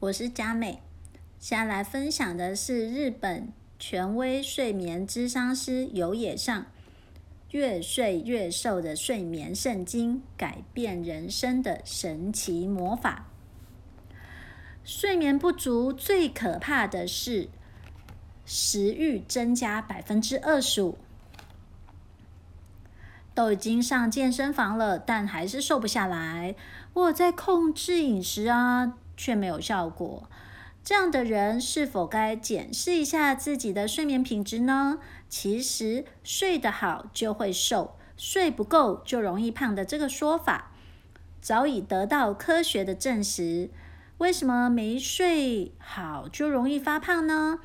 我是佳美，现在来分享的是日本权威睡眠咨商师有野上越睡越瘦的睡眠圣经，改变人生的神奇魔法。睡眠不足最可怕的是食欲增加百分之二十五。都已经上健身房了，但还是瘦不下来。我在控制饮食啊，却没有效果。这样的人是否该检视一下自己的睡眠品质呢？其实睡得好就会瘦，睡不够就容易胖的这个说法，早已得到科学的证实。为什么没睡好就容易发胖呢？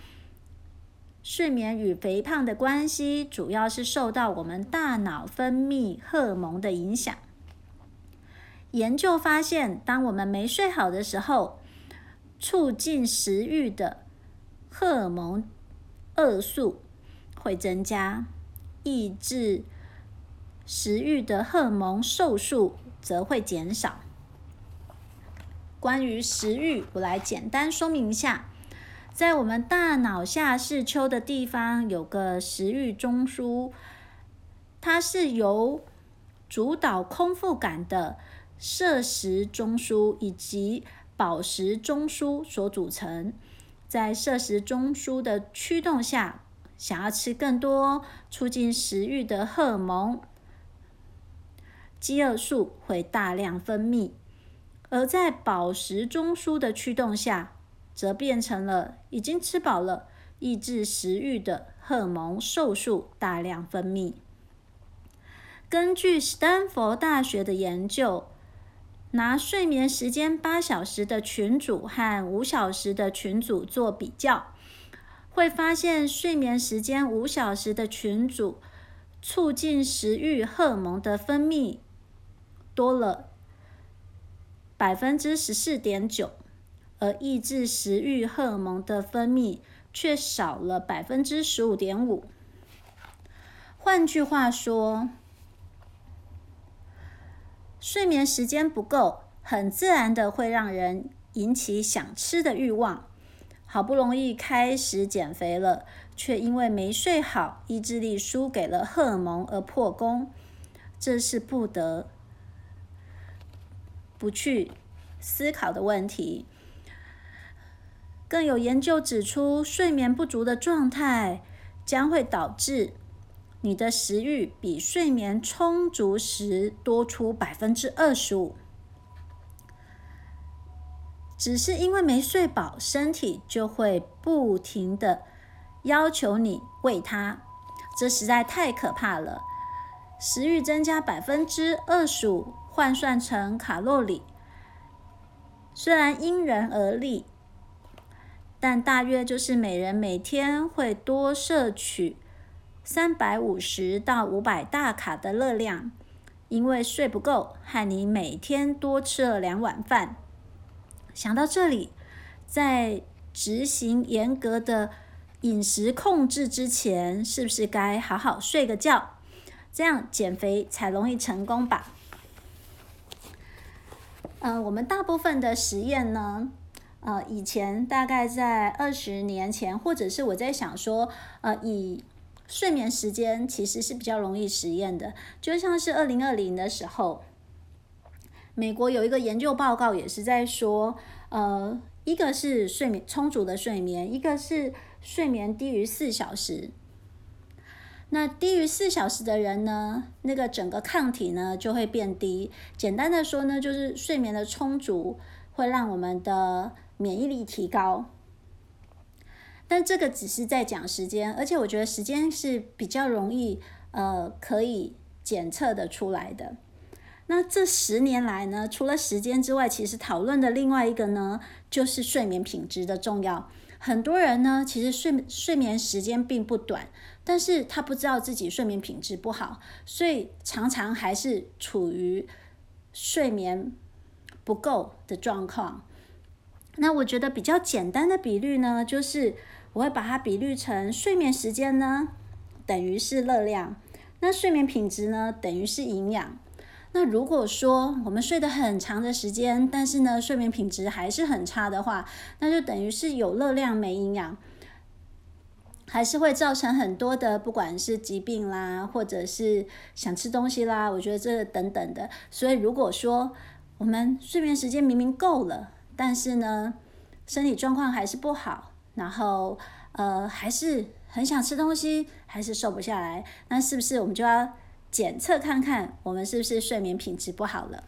睡眠与肥胖的关系，主要是受到我们大脑分泌荷尔蒙的影响。研究发现，当我们没睡好的时候，促进食欲的荷尔蒙胰素会增加，抑制食欲的荷尔蒙瘦素则会减少。关于食欲，我来简单说明一下。在我们大脑下视丘的地方有个食欲中枢，它是由主导空腹感的摄食中枢以及饱食中枢所组成。在摄食中枢的驱动下，想要吃更多，促进食欲的荷尔蒙饥饿素会大量分泌；而在饱食中枢的驱动下，则变成了已经吃饱了，抑制食欲的荷尔蒙瘦素大量分泌。根据斯坦福大学的研究，拿睡眠时间八小时的群组和五小时的群组做比较，会发现睡眠时间五小时的群组促进食欲荷尔蒙的分泌多了百分之十四点九。而抑制食欲荷尔蒙的分泌却少了百分之十五点五。换句话说，睡眠时间不够，很自然的会让人引起想吃的欲望。好不容易开始减肥了，却因为没睡好，意志力输给了荷尔蒙而破功。这是不得不去思考的问题。更有研究指出，睡眠不足的状态将会导致你的食欲比睡眠充足时多出百分之二十五。只是因为没睡饱，身体就会不停的要求你喂它，这实在太可怕了。食欲增加百分之二十五，换算成卡路里，虽然因人而异。但大约就是每人每天会多摄取三百五十到五百大卡的热量，因为睡不够，害你每天多吃了两碗饭。想到这里，在执行严格的饮食控制之前，是不是该好好睡个觉？这样减肥才容易成功吧？嗯、我们大部分的实验呢，呃，以前大概在二十年前，或者是我在想说，呃，以睡眠时间其实是比较容易实验的，就像是二零二零的时候，美国有一个研究报告也是在说，呃，一个是睡眠充足的睡眠，一个是睡眠低于四小时。那低于四小时的人呢，那个整个抗体呢就会变低。简单的说呢，就是睡眠的充足会让我们的免疫力提高，但这个只是在讲时间，而且我觉得时间是比较容易呃可以检测的出来的。那这十年来呢，除了时间之外，其实讨论的另外一个呢，就是睡眠品质的重要。很多人呢，其实睡睡眠时间并不短，但是他不知道自己睡眠品质不好，所以常常还是处于睡眠不够的状况。那我觉得比较简单的比率呢，就是我会把它比率成睡眠时间呢等于是热量，那睡眠品质呢等于是营养。那如果说我们睡得很长的时间，但是呢，睡眠品质还是很差的话，那就等于是有热量没营养，还是会造成很多的，不管是疾病啦，或者是想吃东西啦，我觉得这等等的。所以如果说我们睡眠时间明明够了，但是呢，身体状况还是不好，然后呃，还是很想吃东西，还是瘦不下来，那是不是我们就要检测看看，我们是不是睡眠品质不好了？